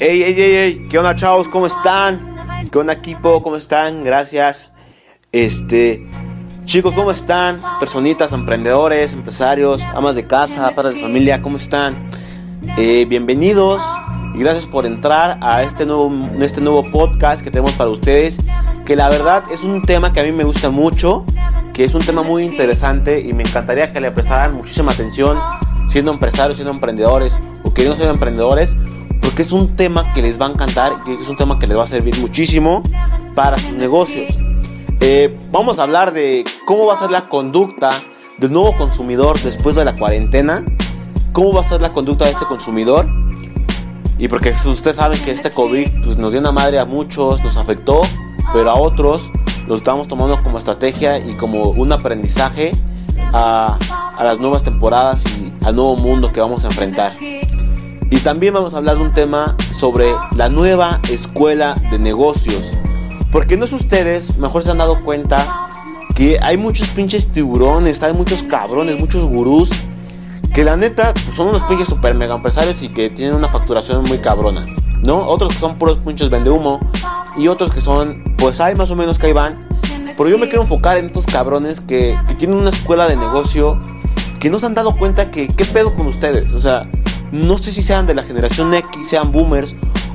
Hey, hey, hey, hey, ¿qué onda, chavos? ¿Cómo están? ¿Qué onda, equipo? ¿Cómo están? Gracias. Este, chicos, ¿cómo están? Personitas, emprendedores, empresarios, amas de casa, padres de familia, ¿cómo están? Eh, bienvenidos y gracias por entrar a este nuevo, este nuevo podcast que tenemos para ustedes. Que la verdad es un tema que a mí me gusta mucho, que es un tema muy interesante y me encantaría que le prestaran muchísima atención siendo empresarios, siendo emprendedores o que no sean emprendedores, porque es un tema que les va a encantar y es un tema que les va a servir muchísimo para sus negocios. Eh, vamos a hablar de cómo va a ser la conducta del nuevo consumidor después de la cuarentena, cómo va a ser la conducta de este consumidor. Y porque ustedes saben que este COVID pues, nos dio una madre a muchos, nos afectó, pero a otros los estamos tomando como estrategia y como un aprendizaje a, a las nuevas temporadas y al nuevo mundo que vamos a enfrentar. Y también vamos a hablar de un tema sobre la nueva escuela de negocios. Porque no es ustedes, mejor se han dado cuenta que hay muchos pinches tiburones, hay muchos cabrones, muchos gurús que la neta pues, son unos pinches super mega empresarios y que tienen una facturación muy cabrona, ¿no? Otros que son puros pinches vende humo y otros que son, pues hay más o menos que ahí van. Pero yo me quiero enfocar en estos cabrones que, que tienen una escuela de negocio que no se han dado cuenta que, ¿qué pedo con ustedes? O sea, no sé si sean de la generación X, sean boomers,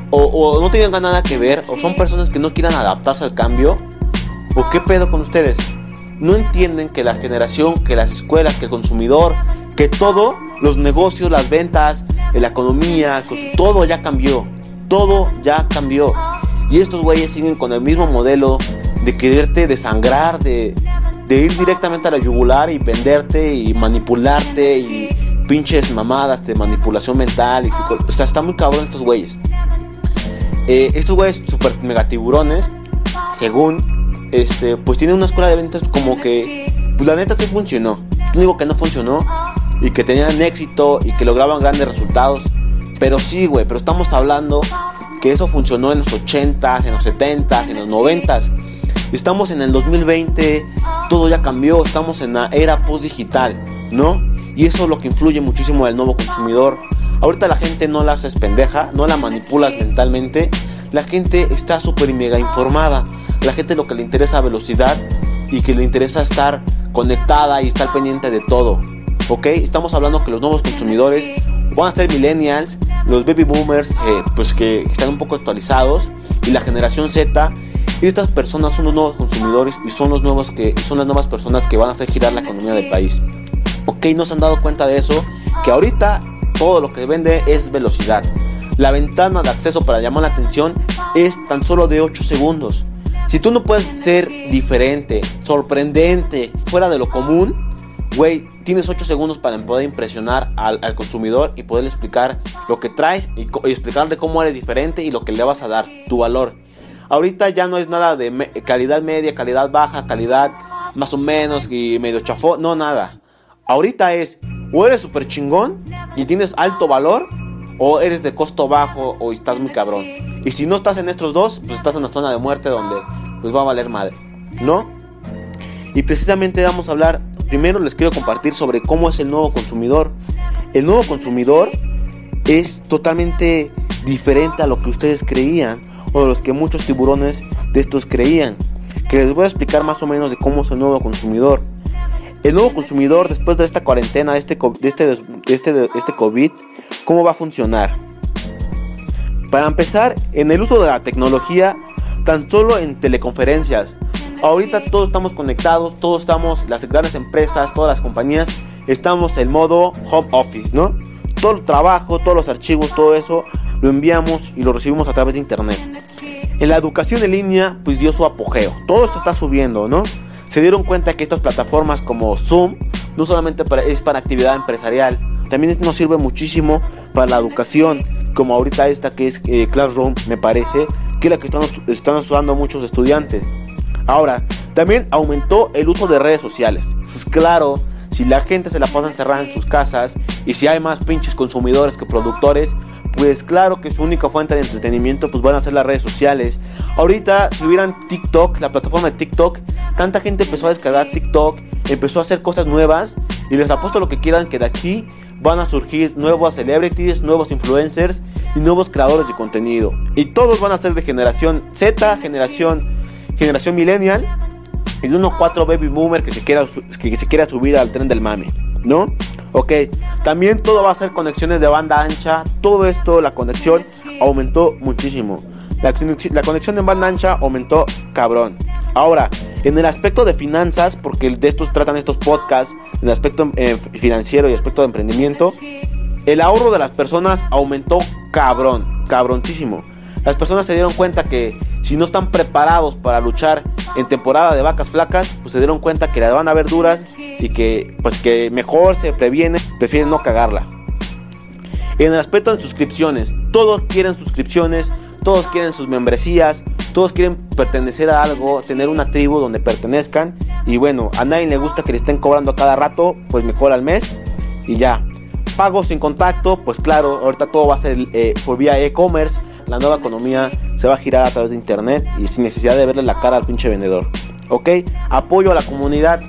o, no tengan nada que ver, o son personas que no quieran adaptarse al cambio, o qué pedo con ustedes. No entienden que la generación, que las escuelas, que el consumidor, que todo, los negocios, las ventas, la economía, todo ya cambió. Todo ya cambió. Y estos güeyes siguen con el mismo modelo de quererte desangrar, de, de ir directamente a la yugular y venderte y manipularte y pinches mamadas de manipulación mental y O sea, está muy cabrón estos güeyes. Eh, estos güeyes super megatiburones, según, este, pues tienen una escuela de ventas como que, pues la neta sí funcionó. No digo que no funcionó y que tenían éxito y que lograban grandes resultados. Pero sí, güey, pero estamos hablando que eso funcionó en los 80s, en los 70s, en los 90s. Estamos en el 2020, todo ya cambió, estamos en la era post digital, ¿no? Y eso es lo que influye muchísimo al nuevo consumidor. Ahorita la gente no la haces pendeja, no la manipulas mentalmente. La gente está súper mega informada. La gente lo que le interesa velocidad y que le interesa estar conectada y estar pendiente de todo. ¿Ok? Estamos hablando que los nuevos consumidores van a ser millennials, los baby boomers, eh, pues que están un poco actualizados, y la generación Z. Y estas personas son los nuevos consumidores y son los nuevos que son las nuevas personas que van a hacer girar la economía del país. Ok, no se han dado cuenta de eso, que ahorita todo lo que vende es velocidad. La ventana de acceso para llamar la atención es tan solo de 8 segundos. Si tú no puedes ser diferente, sorprendente, fuera de lo común, güey, tienes 8 segundos para poder impresionar al, consumidor y poderle explicar lo que traes y, explicarle cómo eres diferente y lo que le vas a dar, tu valor. Ahorita ya no es nada de calidad media, calidad baja, calidad más o menos y medio chafó, no nada. Ahorita es, o eres súper chingón y tienes alto valor, o eres de costo bajo o estás muy cabrón. Y si no estás en estos dos, pues estás en la zona de muerte donde pues va a valer madre, ¿no? Y precisamente vamos a hablar, primero les quiero compartir sobre cómo es el nuevo consumidor. El nuevo consumidor es totalmente diferente a lo que ustedes creían o los que muchos tiburones de estos creían. Que les voy a explicar más o menos de cómo es el nuevo consumidor. El nuevo consumidor después de esta cuarentena, de este, este, este, este COVID, ¿cómo va a funcionar? Para empezar, en el uso de la tecnología, tan solo en teleconferencias. Ahorita todos estamos conectados, todos estamos, las grandes empresas, todas las compañías, estamos en modo home office, ¿no? Todo el trabajo, todos los archivos, todo eso lo enviamos y lo recibimos a través de internet. En la educación en línea, pues dio su apogeo. Todo esto está subiendo, ¿no? Se dieron cuenta que estas plataformas como Zoom no solamente es para actividad empresarial, también nos sirve muchísimo para la educación, como ahorita esta que es eh, Classroom, me parece, que es la que están, están usando muchos estudiantes. Ahora, también aumentó el uso de redes sociales. Pues claro, si la gente se la pasa encerrada en sus casas y si hay más pinches consumidores que productores, pues claro que su única fuente de entretenimiento pues van a ser las redes sociales. Ahorita si hubieran TikTok, la plataforma de TikTok, tanta gente empezó a descargar TikTok, empezó a hacer cosas nuevas y les apuesto lo que quieran que de aquí van a surgir nuevos celebrities, nuevos influencers y nuevos creadores de contenido. Y todos van a ser de generación Z, generación, generación millennial y uno 4 baby boomer que se quiera, que se quiera subir al tren del mame, ¿no? Ok, también todo va a ser conexiones de banda ancha. Todo esto, la conexión aumentó muchísimo. La, conexión de banda ancha aumentó cabrón. Ahora, en el aspecto de finanzas, porque de estos tratan estos podcasts, en el aspecto eh, financiero y aspecto de emprendimiento, el ahorro de las personas aumentó cabrón, cabroncísimo. Las personas se dieron cuenta que si no están preparados para luchar en temporada de vacas flacas, pues se dieron cuenta que la van a ver duras y que pues que mejor se previene, prefieren no cagarla. En el aspecto de suscripciones, todos quieren suscripciones, todos quieren sus membresías, todos quieren pertenecer a algo, tener una tribu donde pertenezcan. Y bueno, a nadie le gusta que le estén cobrando a cada rato, pues mejor al mes y ya. Pagos sin contacto, pues claro, ahorita todo va a ser eh, por vía e-commerce. La nueva economía se va a girar a través de internet y sin necesidad de verle la cara al pinche vendedor. ¿Ok? Apoyo a la comunidad.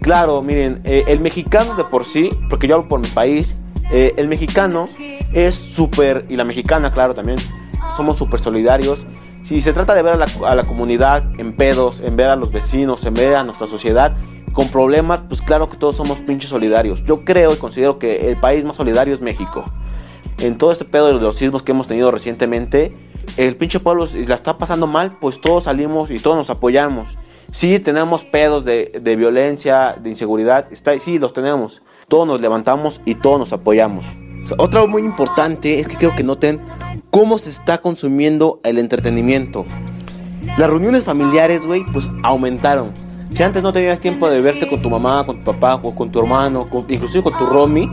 Claro, miren, eh, el mexicano de por sí, porque yo hablo por mi país, eh, el mexicano es súper, y la mexicana, claro, también, somos súper solidarios si se trata de ver a la, comunidad en pedos, en ver a los vecinos, en ver a nuestra sociedad con problemas, pues claro que todos somos pinches solidarios. Yo creo y considero que el país más solidario es México. En todo este pedo de los sismos que hemos tenido recientemente, el pinche pueblo si la está pasando mal, pues todos salimos y todos nos apoyamos. Sí, tenemos pedos de, violencia, de inseguridad, está, sí, los tenemos. Todos nos levantamos y todos nos apoyamos. otra muy importante es que creo que noten cómo se está consumiendo el entretenimiento. Las reuniones familiares, güey, pues aumentaron. Si antes no tenías tiempo de verte con tu mamá, con tu papá o con tu hermano, inclusive con tu romi,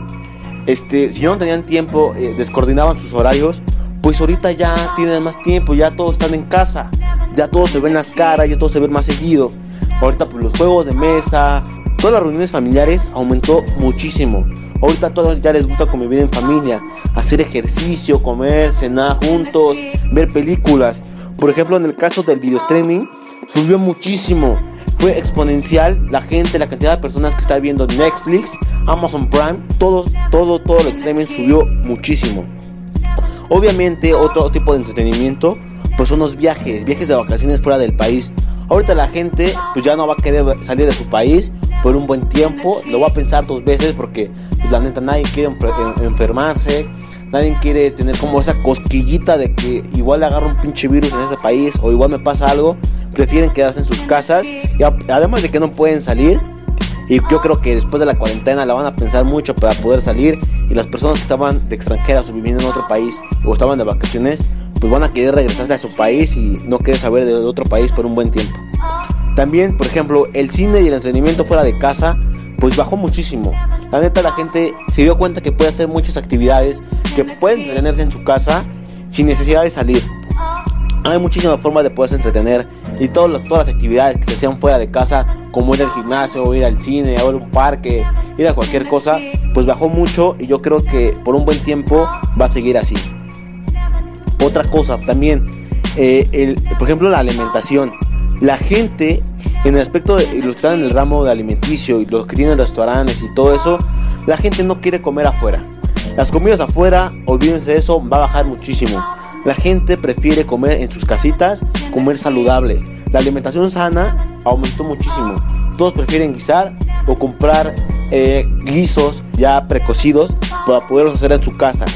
este, si no tenían tiempo, eh, descoordinaban sus horarios, pues ahorita ya tienen más tiempo, ya todos están en casa, ya todos se ven las caras, ya todos se ven más seguido. Ahorita pues los juegos de mesa, todas las reuniones familiares aumentó muchísimo. Ahorita a todos ya les gusta convivir en familia, hacer ejercicio, comer, cenar juntos, ver películas. Por ejemplo, en el caso del video streaming, subió muchísimo. Fue exponencial la gente, la cantidad de personas que está viendo Netflix, Amazon Prime, todo, todo, todo el streaming subió muchísimo. Obviamente, otro tipo de entretenimiento, pues son los viajes, viajes de vacaciones fuera del país. Ahorita la gente, pues ya no va a querer salir de su país por un buen tiempo, lo va a pensar dos veces porque la neta nadie quiere enfermarse, nadie quiere tener como esa cosquillita de que igual le agarro un pinche virus en ese país o igual me pasa algo, prefieren quedarse en sus casas y además de que no pueden salir. Y yo creo que después de la cuarentena la van a pensar mucho para poder salir. Y las personas que estaban de extranjeras o viviendo en otro país o estaban de vacaciones, pues van a querer regresarse a su país y no quieren saber de otro país por un buen tiempo. También, por ejemplo, el cine y el entretenimiento fuera de casa, pues bajó muchísimo. La neta, la gente se dio cuenta que puede hacer muchas actividades, que puede entretenerse en su casa sin necesidad de salir. Hay muchísimas formas de poderse entretener y todas las, todas las actividades que se hacían fuera de casa, como ir al gimnasio, ir al cine, ir a un parque, ir a cualquier cosa, pues bajó mucho y yo creo que por un buen tiempo va a seguir así. Otra cosa también, eh, el, por ejemplo la alimentación. La gente en el aspecto de los que están en el ramo de alimenticio y los que tienen restaurantes y todo eso, la gente no quiere comer afuera. Las comidas afuera, olvídense de eso, va a bajar muchísimo. La gente prefiere comer en sus casitas, comer saludable. La alimentación sana aumentó muchísimo. Todos prefieren guisar o comprar eh, guisos ya precocidos para poderlos hacer en su casa.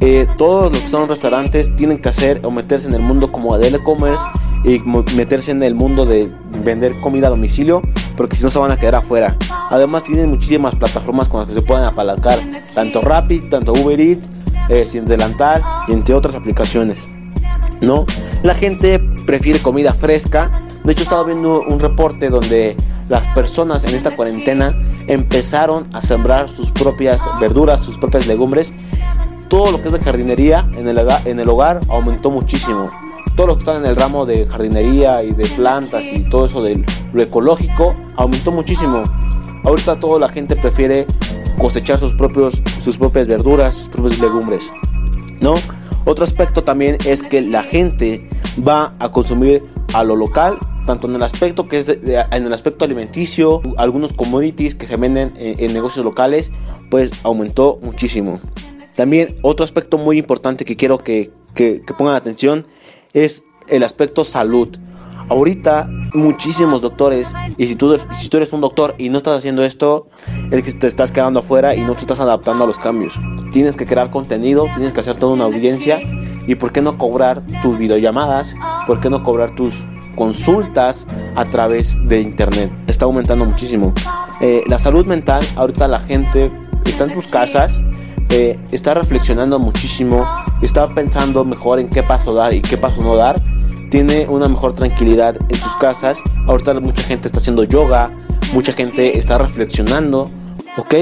Eh, todos los que están en restaurantes tienen que hacer o meterse en el mundo como del e-commerce y meterse en el mundo de vender comida a domicilio, porque si no se van a quedar afuera. Además tienen muchísimas plataformas con las que se pueden apalancar, tanto Rapid, tanto Uber Eats, eh, Sin Delantal y entre otras aplicaciones. ¿No? La gente prefiere comida fresca. De hecho, estaba viendo un reporte donde las personas en esta cuarentena empezaron a sembrar sus propias verduras, sus propias legumbres. Todo lo que es de jardinería en el, en el hogar aumentó muchísimo todos los que están en el ramo de jardinería y de plantas y todo eso de lo ecológico aumentó muchísimo. Ahorita toda la gente prefiere cosechar sus, propios, sus propias verduras, sus propias legumbres. ¿no? Otro aspecto también es que la gente va a consumir a lo local, tanto en el aspecto que es en el aspecto alimenticio, algunos commodities que se venden en negocios locales, pues aumentó muchísimo. También otro aspecto muy importante que quiero que, que, que pongan atención es el aspecto salud. Ahorita muchísimos doctores, y si tú, si tú eres un doctor y no estás haciendo esto, es que te estás quedando afuera y no te estás adaptando a los cambios. Tienes que crear contenido, tienes que hacer toda una audiencia y por qué no cobrar tus videollamadas, por qué no cobrar tus consultas a través de internet. Está aumentando muchísimo. Eh, la salud mental, ahorita la gente está en sus casas, está reflexionando muchísimo, está pensando mejor en qué paso dar y qué paso no dar tiene una mejor tranquilidad en sus casas. Ahorita mucha gente está haciendo yoga, mucha gente está reflexionando, ¿ok?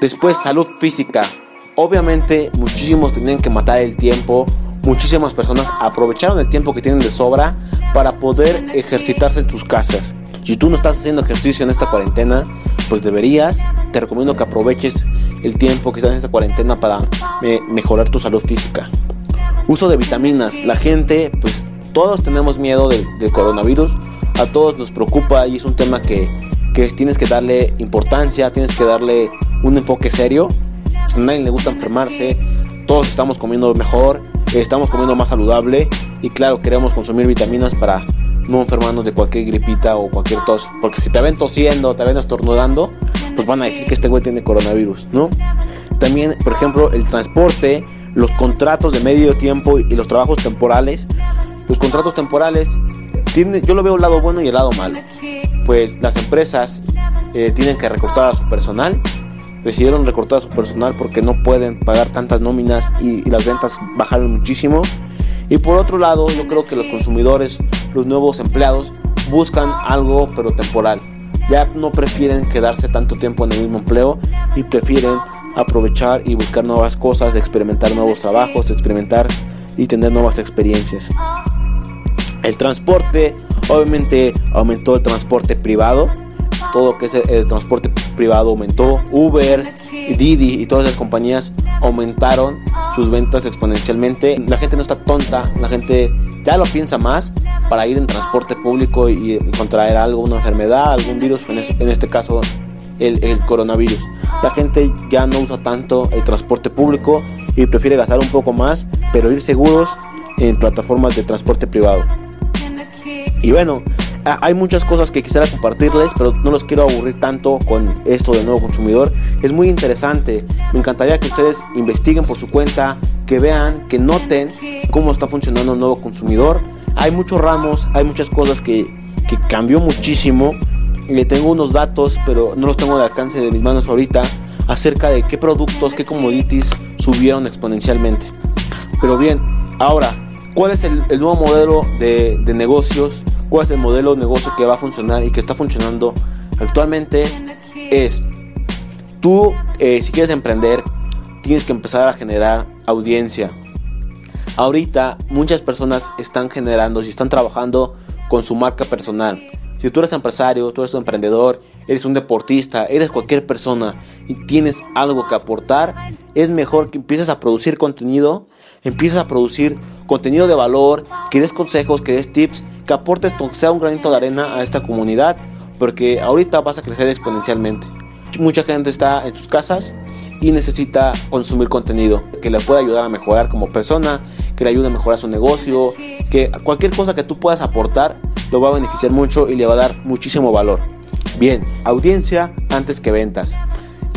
Después salud física. Obviamente muchísimos tienen que matar el tiempo, muchísimas personas aprovecharon el tiempo que tienen de sobra para poder ejercitarse en sus casas. Si tú no estás haciendo ejercicio en esta cuarentena, pues deberías. Te recomiendo que aproveches el tiempo que estás en esta cuarentena para mejorar tu salud física. Uso de vitaminas. La gente pues todos tenemos miedo del, coronavirus, a todos nos preocupa y es un tema que, que tienes que darle importancia, tienes que darle un enfoque serio. a nadie le gusta enfermarse, todos estamos comiendo mejor, estamos comiendo más saludable y claro, queremos consumir vitaminas para no enfermarnos de cualquier gripita o cualquier tos, porque si te ven tosiendo, te ven estornudando, pues van a decir que este güey tiene coronavirus, ¿no? También, por ejemplo, el transporte, los contratos de medio tiempo y los trabajos temporales los contratos temporales, tiene, yo lo veo el lado bueno y el lado malo. Pues las empresas eh, tienen que recortar a su personal, decidieron recortar a su personal porque no pueden pagar tantas nóminas y, las ventas bajaron muchísimo. Y por otro lado, yo creo que los consumidores, los nuevos empleados, buscan algo pero temporal. Ya no prefieren quedarse tanto tiempo en el mismo empleo y prefieren aprovechar y buscar nuevas cosas, experimentar nuevos trabajos, experimentar y tener nuevas experiencias. El transporte, obviamente aumentó el transporte privado. Todo lo que es el, transporte privado aumentó. Uber, Didi y todas las compañías aumentaron sus ventas exponencialmente. La gente no está tonta, la gente ya lo piensa más para ir en transporte público y, contraer algo, una enfermedad, algún virus, en, este caso el, el, coronavirus. La gente ya no usa tanto el transporte público y prefiere gastar un poco más, pero ir seguros en plataformas de transporte privado. Y bueno, hay muchas cosas que quisiera compartirles, pero no los quiero aburrir tanto con esto del nuevo consumidor. Es muy interesante. Me encantaría que ustedes investiguen por su cuenta, que vean, que noten cómo está funcionando el nuevo consumidor. Hay muchos ramos, hay muchas cosas que, que cambió muchísimo. Le tengo unos datos, pero no los tengo de alcance de mis manos ahorita, acerca de qué productos, qué commodities subieron exponencialmente. Pero bien, ahora, ¿cuál es el, nuevo modelo de, de negocios cuál es el modelo de negocio que va a funcionar y que está funcionando actualmente es tú eh, si quieres emprender tienes que empezar a generar audiencia ahorita muchas personas están generando y están trabajando con su marca personal si tú eres empresario tú eres un emprendedor eres un deportista eres cualquier persona y tienes algo que aportar es mejor que empieces a producir contenido empieces a producir contenido de valor que des consejos que des tips que aportes sea un granito de arena a esta comunidad, porque ahorita vas a crecer exponencialmente. Mucha gente está en sus casas y necesita consumir contenido que le pueda ayudar a mejorar como persona, que le ayude a mejorar su negocio, que cualquier cosa que tú puedas aportar lo va a beneficiar mucho y le va a dar muchísimo valor. Bien, audiencia antes que ventas.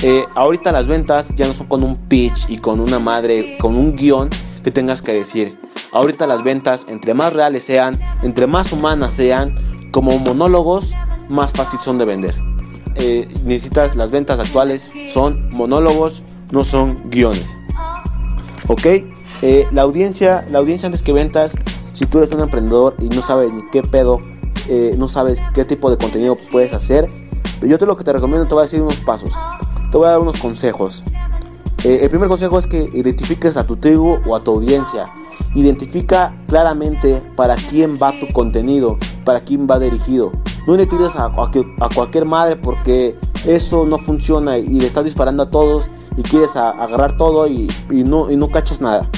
Eh, ahorita las ventas ya no son con un pitch y con una madre, con un guion que tengas que decir. Ahorita las ventas, entre más reales sean, entre más humanas sean, como monólogos, más fácil son de vender. Eh, necesitas las ventas actuales son monólogos, no son guiones. ¿Ok? Eh, la audiencia, la audiencia antes que ventas, si tú eres un emprendedor y no sabes ni qué pedo, eh, no sabes qué tipo de contenido puedes hacer, yo te lo que te recomiendo, te voy a decir unos pasos, te voy a dar unos consejos. el primer consejo es que identifiques a tu tribu o a tu audiencia. Identifica claramente para quién va tu contenido, para quién va dirigido. No le tires a, cualquier madre porque eso no funciona y le estás disparando a todos y quieres agarrar todo y, no, y no cachas nada.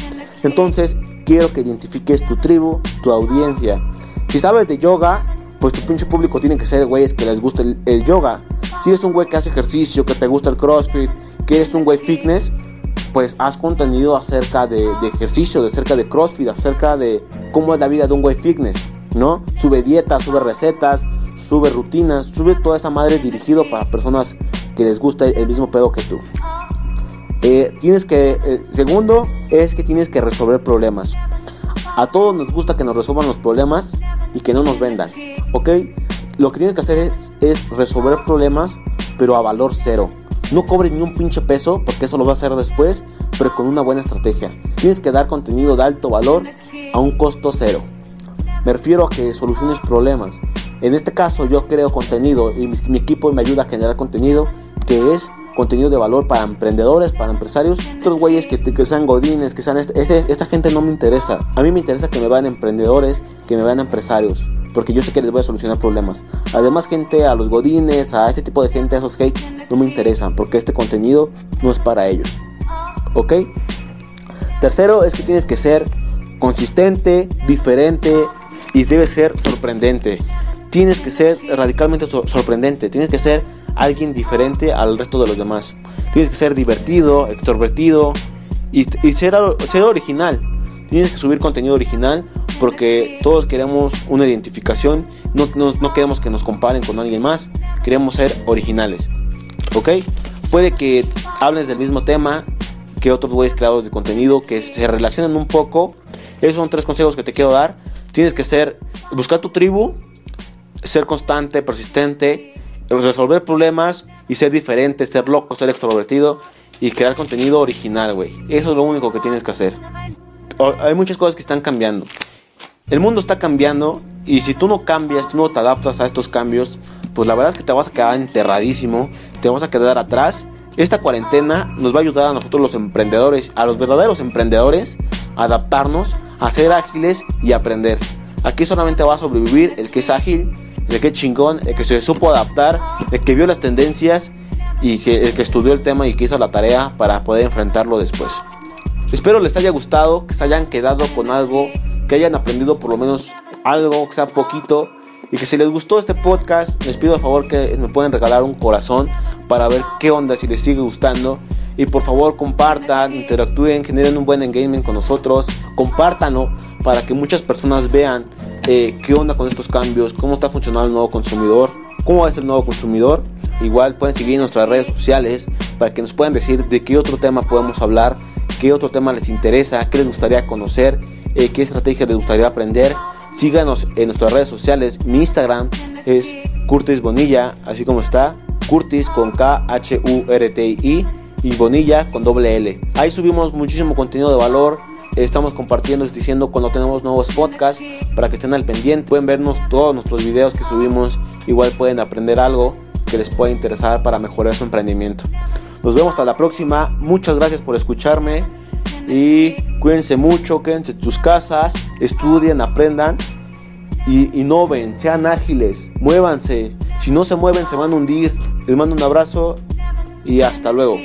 Entonces, quiero que identifiques tu tribu, tu audiencia. Si sabes de yoga, pues tu pinche público tiene que ser güeyes que les gusta el, el, yoga. Si eres un güey que hace ejercicio, que te gusta el crossfit, que eres un güey fitness, pues haz contenido acerca de, de, ejercicio, acerca de CrossFit, acerca de cómo es la vida de un güey fitness, ¿no? Sube dietas, sube recetas, sube rutinas, sube toda esa madre dirigido para personas que les gusta el mismo pedo que tú. Eh, tienes que, eh, segundo, es que tienes que resolver problemas. A todos nos gusta que nos resuelvan los problemas y que no nos vendan, ¿ok? Lo que tienes que hacer es, es resolver problemas, pero a valor cero. No cobres ni un pinche peso, porque eso lo vas a hacer después, pero con una buena estrategia. Tienes que dar contenido de alto valor a un costo cero. Me refiero a que soluciones problemas. En este caso yo creo contenido y mi, equipo me ayuda a generar contenido que es contenido de valor para emprendedores, para empresarios, otros güeyes que, que, sean godines, que sean... Este, esta gente no me interesa. A mí me interesa que me vean emprendedores, que me vean empresarios porque yo sé que les voy a solucionar problemas. Además, gente, a los godines, a este tipo de gente, a esos hate, no me interesan, porque este contenido no es para ellos. ¿Ok? Tercero es que tienes que ser consistente, diferente y debe ser sorprendente. Tienes que ser radicalmente sorprendente, tienes que ser alguien diferente al resto de los demás. Tienes que ser divertido, extrovertido y, ser, ser original. Tienes que subir contenido original porque todos queremos una identificación, no, no, queremos que nos comparen con alguien más, queremos ser originales. ¿Ok? Puede que hables del mismo tema que otros güeyes creadores de contenido que se relacionan un poco. Esos son tres consejos que te quiero dar. Tienes que ser, buscar tu tribu, ser constante, persistente, resolver problemas y ser diferente, ser loco, ser extrovertido y crear contenido original, güey. Eso es lo único que tienes que hacer. Hay muchas cosas que están cambiando. El mundo está cambiando y si tú no cambias, tú no te adaptas a estos cambios, pues la verdad es que te vas a quedar enterradísimo, te vas a quedar atrás. Esta cuarentena nos va a ayudar a nosotros los emprendedores, a los verdaderos emprendedores, a adaptarnos, a ser ágiles y aprender. Aquí solamente va a sobrevivir el que es ágil, que es chingón, el que se supo adaptar, el que vio las tendencias y que, el que estudió el tema y que hizo la tarea para poder enfrentarlo después. Espero les haya gustado, que se hayan quedado con algo que hayan aprendido por lo menos algo, que sea poquito. Y que si les gustó este podcast, les pido a favor que me pueden regalar un corazón para ver qué onda, si les sigue gustando. Y por favor compartan, interactúen, generen un buen engagement con nosotros. Compártanlo para que muchas personas vean eh, qué onda con estos cambios, cómo está funcionando el nuevo consumidor, cómo es el nuevo consumidor. Igual pueden seguir nuestras redes sociales para que nos puedan decir de qué otro tema podemos hablar, qué otro tema les interesa, qué les gustaría conocer eh, qué estrategia les gustaría aprender. Síganos en nuestras redes sociales. Mi Instagram es Curtis Bonilla, así como está. Curtis con K H U R T I y Bonilla con doble L. Ahí subimos muchísimo contenido de valor. Estamos compartiendo y diciendo cuando tenemos nuevos podcasts para que estén al pendiente. Pueden vernos todos nuestros videos que subimos. Igual pueden aprender algo que les pueda interesar para mejorar su emprendimiento. Nos vemos hasta la próxima. Muchas gracias por escucharme. Y cuídense mucho, quédense en tus casas, estudien, aprendan y innoven, sean ágiles, muévanse. Si no se mueven, se van a hundir. Les mando un abrazo y hasta luego.